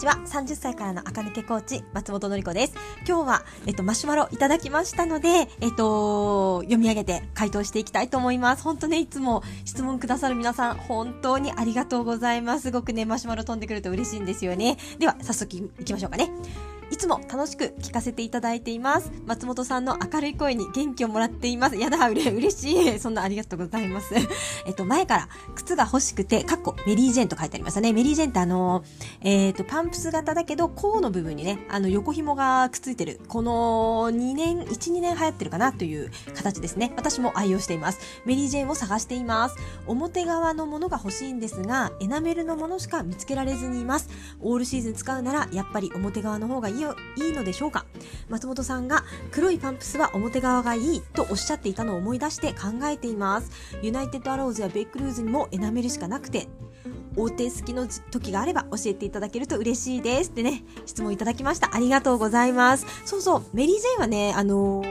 ちは。30歳からの赤抜けコーチ、松本のり子です。今日は、えっと、マシュマロいただきましたので、えっと、読み上げて回答していきたいと思います。本当ね、いつも質問くださる皆さん、本当にありがとうございます。すごくね、マシュマロ飛んでくると嬉しいんですよね。では、早速行きましょうかね。いつも楽しく聞かせていただいています。松本さんの明るい声に元気をもらっています。やだ、うれ、嬉しい。そんなありがとうございます。えっと、前から靴が欲しくて、かっこメリージェンと書いてありましたね。メリージェンってあの、えっ、と、パンプス型だけど、甲の部分にね、あの、横紐がくっついてる。この2年、1、2年流行ってるかな？という形ですね。私も愛用しています。メリージェンを探しています。表側のものが欲しいんですが、エナメルのものしか見つけられずにいます。オールシーズン使うなら、やっぱり表側の方がいいよ、いいのでしょうか？松本さんが黒いパンプスは表側がいいとおっしゃっていたのを思い出して考えています。ユナイテッドアローズやベックルーズにもエナメルしかなくて、大手好きの時があれば教えていただけると嬉しいです。ってね、質問いただきました。ありがとうございます。そうそう、メリー・ジェーンはね、あの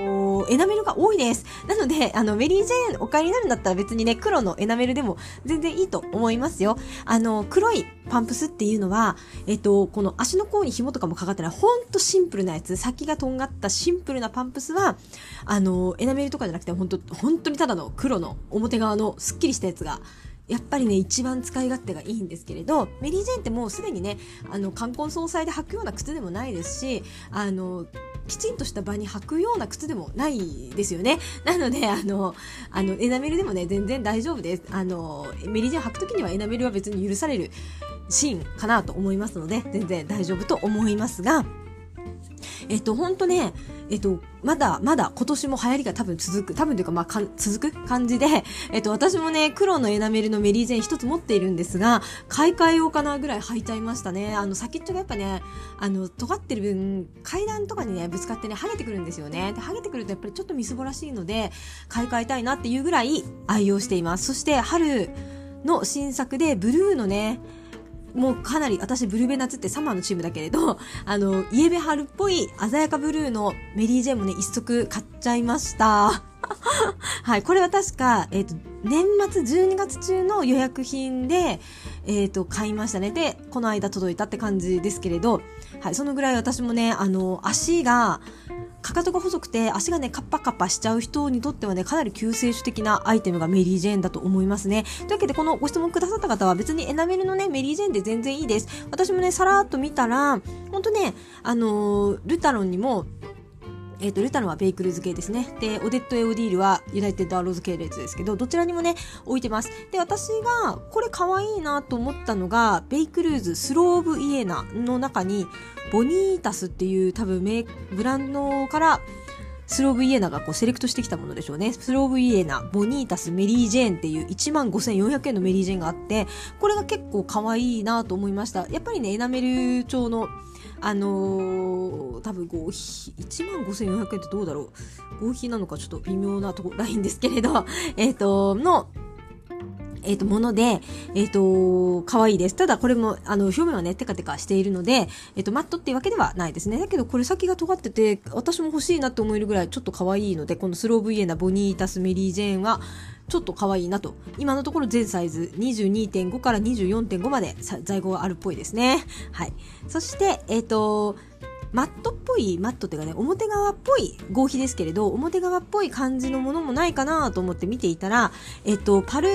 ー、エナメルが多いです。なので、あの、メリー・ジェーンお買いになるんだったら別にね、黒のエナメルでも全然いいと思いますよ。あの、黒いパンプスっていうのは、えっと、この足の甲に紐とかもかかってない、ほんとシンプルなやつ、先がとんがったシンプルなパンプスは、あの、エナメルとかじゃなくて、本当本当にただの黒の表側のスッキリしたやつが、やっぱりね、一番使い勝手がいいんですけれど、メリー・ジェーンってもうすでにね、あの、冠婚葬祭で履くような靴でもないですし、あの、きちんとした場に履くような靴でもないですよね。なので、あの、あの、エナメルでもね、全然大丈夫です。あの、メリー・ジェーン履くときにはエナメルは別に許されるシーンかなと思いますので、全然大丈夫と思いますが、えっと、ほんとね、えっと、まだ、まだ今年も流行りが多分続く、多分というかまあか続く？感じで、えっと、私もね、黒のエナメルのメリージェン一つ持っているんですが、買い替えようかなぐらい履いちゃいましたね。あの、先っちょがやっぱね、あの、尖ってる分、階段とかにね、ぶつかってね、剥げてくるんですよね。で、剥げてくるとやっぱりちょっとみすぼらしいので、買い替えたいなっていうぐらい愛用しています。そして、春の新作で、ブルーのね、もうかなり私ブルベナツってサマーのチームだけれど、あの、イエベ春っぽい鮮やかブルーのメリージェンもね、一足買っちゃいました。はい、これは確か、えっ、ー、と、年末12月中の予約品で、えっ、ー、と、買いましたね。で、この間届いたって感じですけれど、はい、そのぐらい私もね、あの、足が、かかとが細くて足がねカッパカッパしちゃう人にとってはねかなり救世主的なアイテムがメリー・ジェーンだと思いますね。というわけでこのご質問くださった方は別にエナメルのねメリー・ジェーンで全然いいです。私もねさらっと見たらほんとねあのー、ルタロンにもえっ、ー、と、ルタロはベイクルーズ系ですね。で、オデット・エオディールはユナイテッド・アローズ系列ですけど、どちらにもね、置いてます。で、私がこれ可愛いなと思ったのが、ベイクルーズ・スローブ・イエナの中に、ボニータスっていう多分メブランドからスローブイエナがこうセレクトしてきたものでしょうね。スローブイエナ、ボニータス、メリージェーンっていう15,400円のメリージェーンがあって、これが結構可愛いなと思いました。やっぱりね、エナメル調のあのー、多分合皮、15,400円ってどうだろう。合皮なのかちょっと微妙なとこ、ラインですけれど、えっ、ー、と、の、えっ、ー、と、もので、えっ、ー、と、可愛いです。ただ、これも、あの、表面はね、テカテカしているので、えっ、ー、と、マットっていうわけではないですね。だけど、これ先が尖ってて、私も欲しいなって思えるぐらい、ちょっと可愛いので、このスローブイエナ、ボニータス、メリージェーンは、ちょっと可愛いなと。今のところ全サイズ22.5から24.5まで在庫があるっぽいですね。はい。そして、えっ、と、マットっぽい、マットっていうかね、表側っぽい合皮ですけれど、表側っぽい感じのものもないかなと思って見ていたら、えっと、パル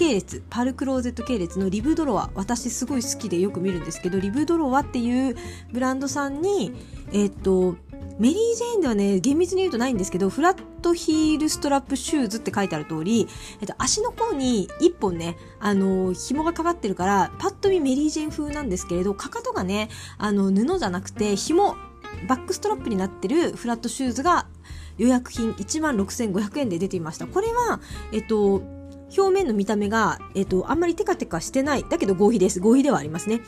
系列パルクローゼット系列のリブドロワ私すごい好きでよく見るんですけどリブドロワっていうブランドさんにえっとメリー・ジェーンではね、厳密に言うとないんですけど、フラットヒールストラップシューズって書いてある通り、えっと、足の甲に一本ね、あの、紐がかかってるから、パッと見メリー・ジェーン風なんですけれど、かかとがね、あの、布じゃなくて、紐、バックストラップになってるフラットシューズが予約品1万6500円で出ていました。これは、えっと、表面の見た目が、えっ、と、あんまりテカテカしてない。だけど合皮です。合皮ではありますね。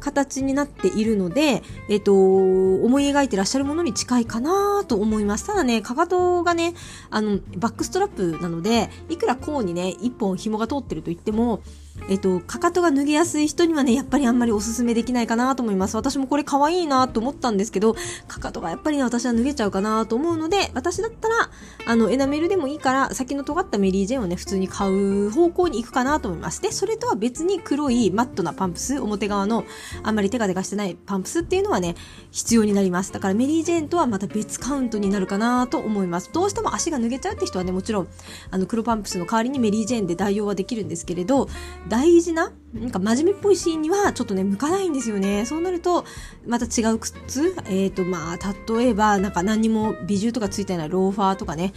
形になっているので、えっ、と、思い描いてらっしゃるものに近いかなと思います。ただね、かかとがね、あの、バックストラップなので、いくら甲にね、一本紐が通ってると言っても、えっと、かかとが脱げやすい人にはね、やっぱりあんまりおすすめできないかなと思います。私もこれ可愛いなと思ったんですけど、かかとがやっぱりね、私は脱げちゃうかなと思うので、私だったら、あの、エナメルでもいいから、先の尖ったメリージェンをね、普通に買う方向に行くかなと思います。で、それとは別に黒いマットなパンプス、表側のあんまり手が出かしてないパンプスっていうのはね、必要になります。だからメリージェンとはまた別カウントになるかなと思います。どうしても足が脱げちゃうって人はね、もちろん、あの、黒パンプスの代わりにメリージェンで代用はできるんですけれど、大事ななんか真面目っぽいシーンにはちょっとね、向かないんですよね。そうなると、また違う靴えっ、ー、と、まあ、例えば、なんか何にも美獣とかついてないローファーとかね、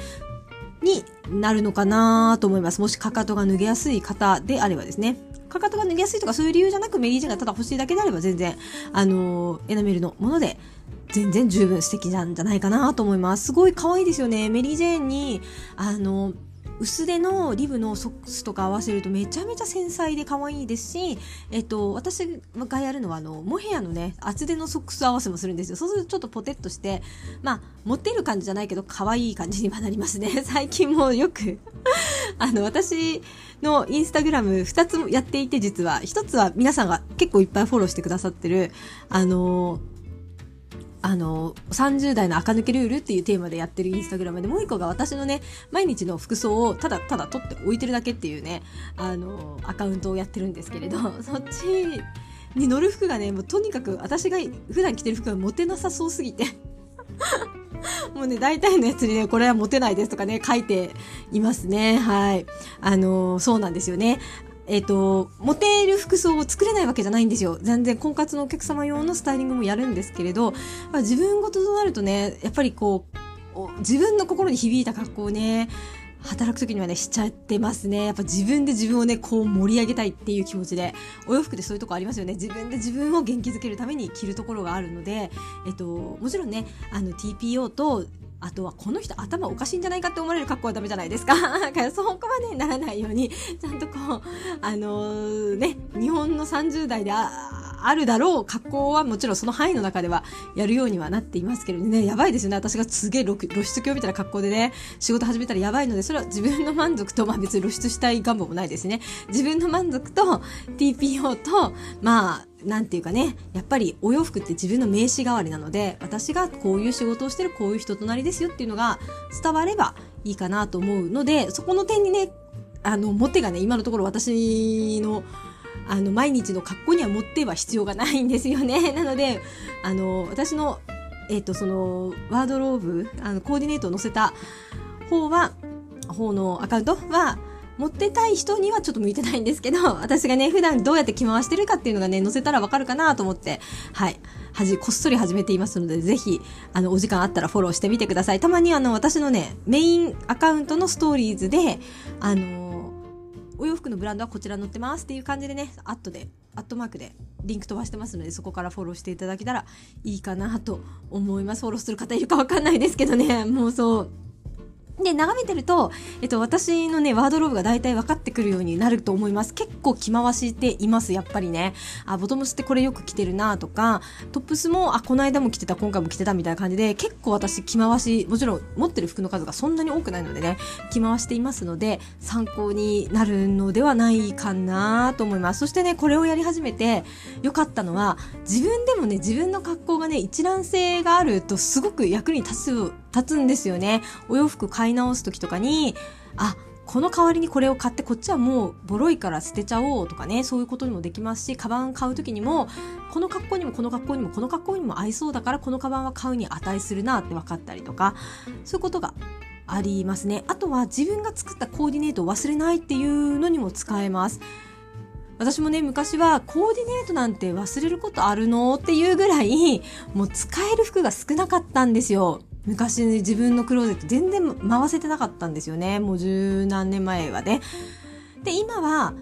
になるのかなと思います。もしかかとが脱げやすい方であればですね。かかとが脱げやすいとかそういう理由じゃなくメリージェンがただ欲しいだけであれば全然、あのー、エナメルのもので全然十分素敵なんじゃないかなと思います。すごい可愛いですよね。メリージェーンに、あのー薄手のリブのソックスとか合わせるとめちゃめちゃ繊細で可愛いですし、えっと、私がやるのはあの、モヘアのね、厚手のソックス合わせもするんですよ。そうするとちょっとポテッとして、まあ、持ってる感じじゃないけど、可愛い感じにはなりますね。最近もよく あの、私のインスタグラム2つやっていて実は、1つは皆さんが結構いっぱいフォローしてくださってる、あのーあの、30代の垢抜けルールっていうテーマでやってるインスタグラムで、もう一個が私のね、毎日の服装をただただ撮って置いてるだけっていうね、あの、アカウントをやってるんですけれど、そっちに乗る服がね、もうとにかく私が普段着てる服がモテなさそうすぎて もうね、大体のやつにね、これはモテないですとかね、書いていますね。はい。あのそうなんですよね。えっ、ー、と、モテる服装を作れないわけじゃないんですよ。全然婚活のお客様用のスタイリングもやるんですけれど、ま、自分ごととなるとね、やっぱりこう、自分の心に響いた格好をね、働く時にはね、しちゃってますね。やっぱ自分で自分をね、こう盛り上げたいっていう気持ちで、お洋服でそういうとこありますよね。自分で自分を元気づけるために着るところがあるので、えっと、もちろんね、あの TPO とあとはこの人頭おかしいんじゃないかって思われる格好はダメじゃないですか。そこまでならないように、ちゃんとこう、あのー、ね、日本の30代であるだろう格好はもちろんその範囲の中ではやるようにはなっていますけれどね、やばいですよね。私がすげえ露出鏡みたいな格好でね、仕事始めたらやばいので、それは自分の満足と、まあ別に露出したい願望もないですね。自分の満足と TPO と、まあ、なんていうかね、やっぱりお洋服って自分の名刺代わりなので、私がこういう仕事をしてる、こういう人となりですよっていうのが伝わればいいかなと思うので、そこの点にね、あの、モテがね、今のところ私の、あの、毎日の格好には持っては必要がないんですよね。なので、あの、私の、えっ、ー、と、その、ワードローブ、あの、コーディネートを載せた方は、方のアカウントは、持ってたい人にはちょっと向いてないんですけど、私がね、普段どうやって着回してるかっていうのがね、載せたらわかるかなと思って、はい。はじ、こっそり始めていますので、ぜひ、あの、お時間あったらフォローしてみてください。たまにあの、私のね、メインアカウントのストーリーズで、あのお洋服のブランドはこちら載ってますっていう感じでね、アットで、アットマークでリンク飛ばしてますので、そこからフォローしていただけたらいいかなと思います。フォローする方いるかわかんないですけどね、もうそう、で、眺めてると、えっと、私のね、ワードローブが大体分かってくるようになると思います。結構着回しています、やっぱりね。あ、ボトムスってこれよく着てるなとか、トップスも、あ、この間も着てた、今回も着てたみたいな感じで、結構私着回し、もちろん持ってる服の数がそんなに多くないのでね、着回していますので、参考になるのではないかなと思います。そしてね、これをやり始めて良かったのは、自分でもね、自分の格好がね、一覧性があるとすごく役に立つ、立つんですよね。お洋服買い直す時とかに、あ、この代わりにこれを買ってこっちはもうボロいから捨てちゃおうとかねそういうことにもできますしカバン買う時にもこの格好にもこの格好にもこの格好にも合いそうだからこのカバンは買うに値するなって分かったりとかそういうことがありますね。あとは自分が作ったコーディネートを忘れないっていうのにも使えます。私もね昔はコーディネートなんて忘れることあるのっていうぐらいもう使える服が少なかったんですよ。昔自分のクローゼット全然回せてなかったんですよね。もう十何年前はね。で、今は、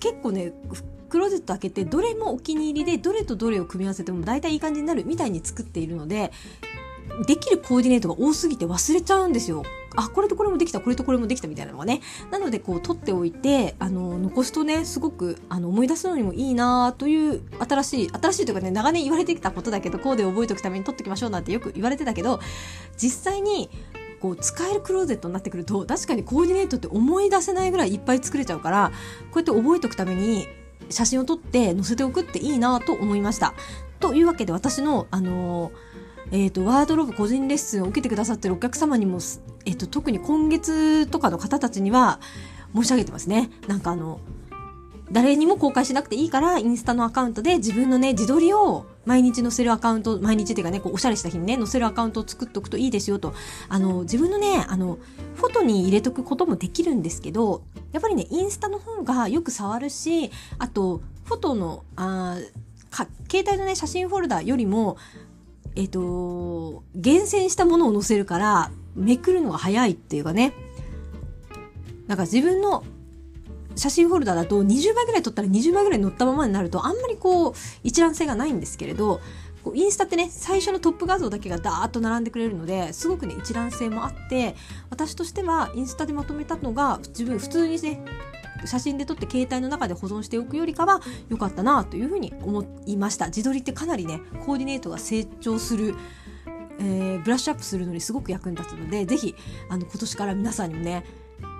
結構ね、クローゼット開けてどれもお気に入りでどれとどれを組み合わせても大体いい感じになるみたいに作っているのでできるコーディネートが多すぎて忘れちゃうんですよ。あ、これとこれもできた、これとこれもできたみたいなのがね。なので、こう、取っておいて、あの、残すとね、すごく、あの、思い出すのにもいいなという、新しい、新しいというかね、長年言われてきたことだけど、コーデを覚えておくために取っておきましょうなんてよく言われてたけど、実際に、こう使えるクローゼットになってくると確かにコーディネートって思い出せないぐらいいっぱい作れちゃうからこうやって覚えておくために写真を撮って載せておくっていいなと思いました。というわけで私の、あのえ、ー、と、ワードローブ個人レッスンを受けてくださってるお客様にも、え、ー、と、特に今月とかの方たちには申し上げてますね。なんかあの、誰にも公開しなくていいから、インスタのアカウントで自分のね、自撮りを毎日載せるアカウント、毎日っていうかね、こうおしゃれした日にね、載せるアカウントを作っておくといいですよと。あの、自分のね、あの、フォトに入れとくこともできるんですけど、やっぱりね、インスタの方がよく触るし、あと、フォトの、あか携帯のね、写真フォルダよりも、えっ、と、厳選したものを載せるから、めくるのが早いっていうかね。なんか自分の写真フォルダだと20枚ぐらい撮ったら20枚ぐらい載ったままになるとあんまりこう一覧性がないんですけれどこうインスタってね最初のトップ画像だけがダーッと並んでくれるのですごくね一覧性もあって私としてはインスタでまとめたのが自分普通にね写真で撮って携帯の中で保存しておくよりかは良かったなというふうに思いました。自撮りってかなりねコーディネートが成長するえー、ブラッシュアップするのにすごく役に立つので、ぜひ、あの、今年から皆さんにもね、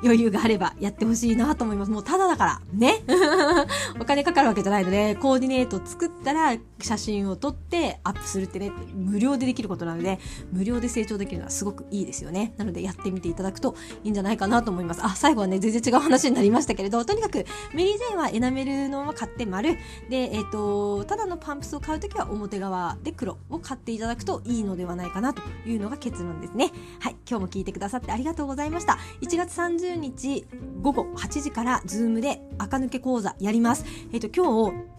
余裕があればやってほしいなと思います。もうただだから、ね。お金かかるわけじゃないので、コーディネート作ったら写真を撮ってアップするってね、無料でできることなので、無料で成長できるのはすごくいいですよね。なのでやってみていただくといいんじゃないかなと思います。あ、最後はね、全然違う話になりましたけれど、とにかくメリー・ジェーンはエナメルのまま買って丸。で、えっ、ー、と、ただのパンプスを買うときは表側で黒を買っていただくといいのではないかなというのが結論ですね。はい、今日も聞いてくださってありがとうございました。1月30日午後8時からズームで垢抜け講座やります。えっ、ー、と、今日、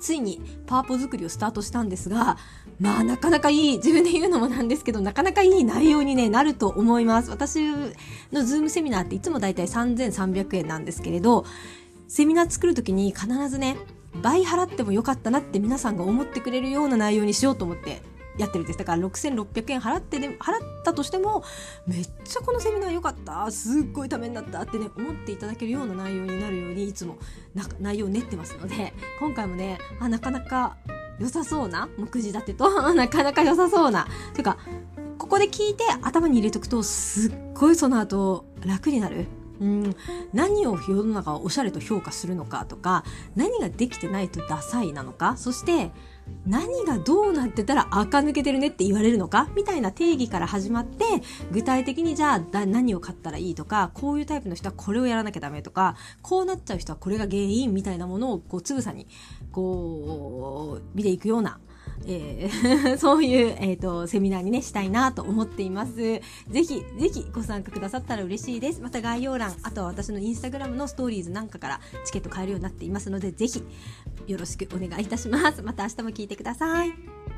ついにパワポ作りをスタートしたんですが、まあなかなかいい、自分で言うのもなんですけど、なかなかいい内容に、ね、なると思います。私のズームセミナーっていつもだいたい3300円なんですけれど、セミナー作るときに必ずね、倍払ってもよかったなって皆さんが思ってくれるような内容にしようと思ってやってるんですだから6600円払ってね払ったとしてもめっちゃこのセミナー良かったすっごいためになったってね思っていただけるような内容になるようにいつも内容を練ってますので今回もねあなかなか良さそうな目次立てと なかなか良さそうなというかここで聞いて頭に入れとくとすっごいその後楽になる。うん。何を世の中はおしゃれと評価するのかとか何ができてないとダサいなのかそして何がどうなってたら垢抜けてるねって言われるのか？みたいな定義から始まって具体的にじゃあ何を買ったらいいとかこういうタイプの人はこれをやらなきゃダメとかこうなっちゃう人はこれが原因みたいなものをこうつぶさにこう見ていくようなえー、そういう、えっ、ー、と、セミナーにね、したいなと思っています。ぜひ、ぜひご参加くださったら嬉しいです。また概要欄、あとは私のインスタグラムのストーリーズなんかからチケット買えるようになっていますので、ぜひ、よろしくお願いいたします。また明日も聞いてください。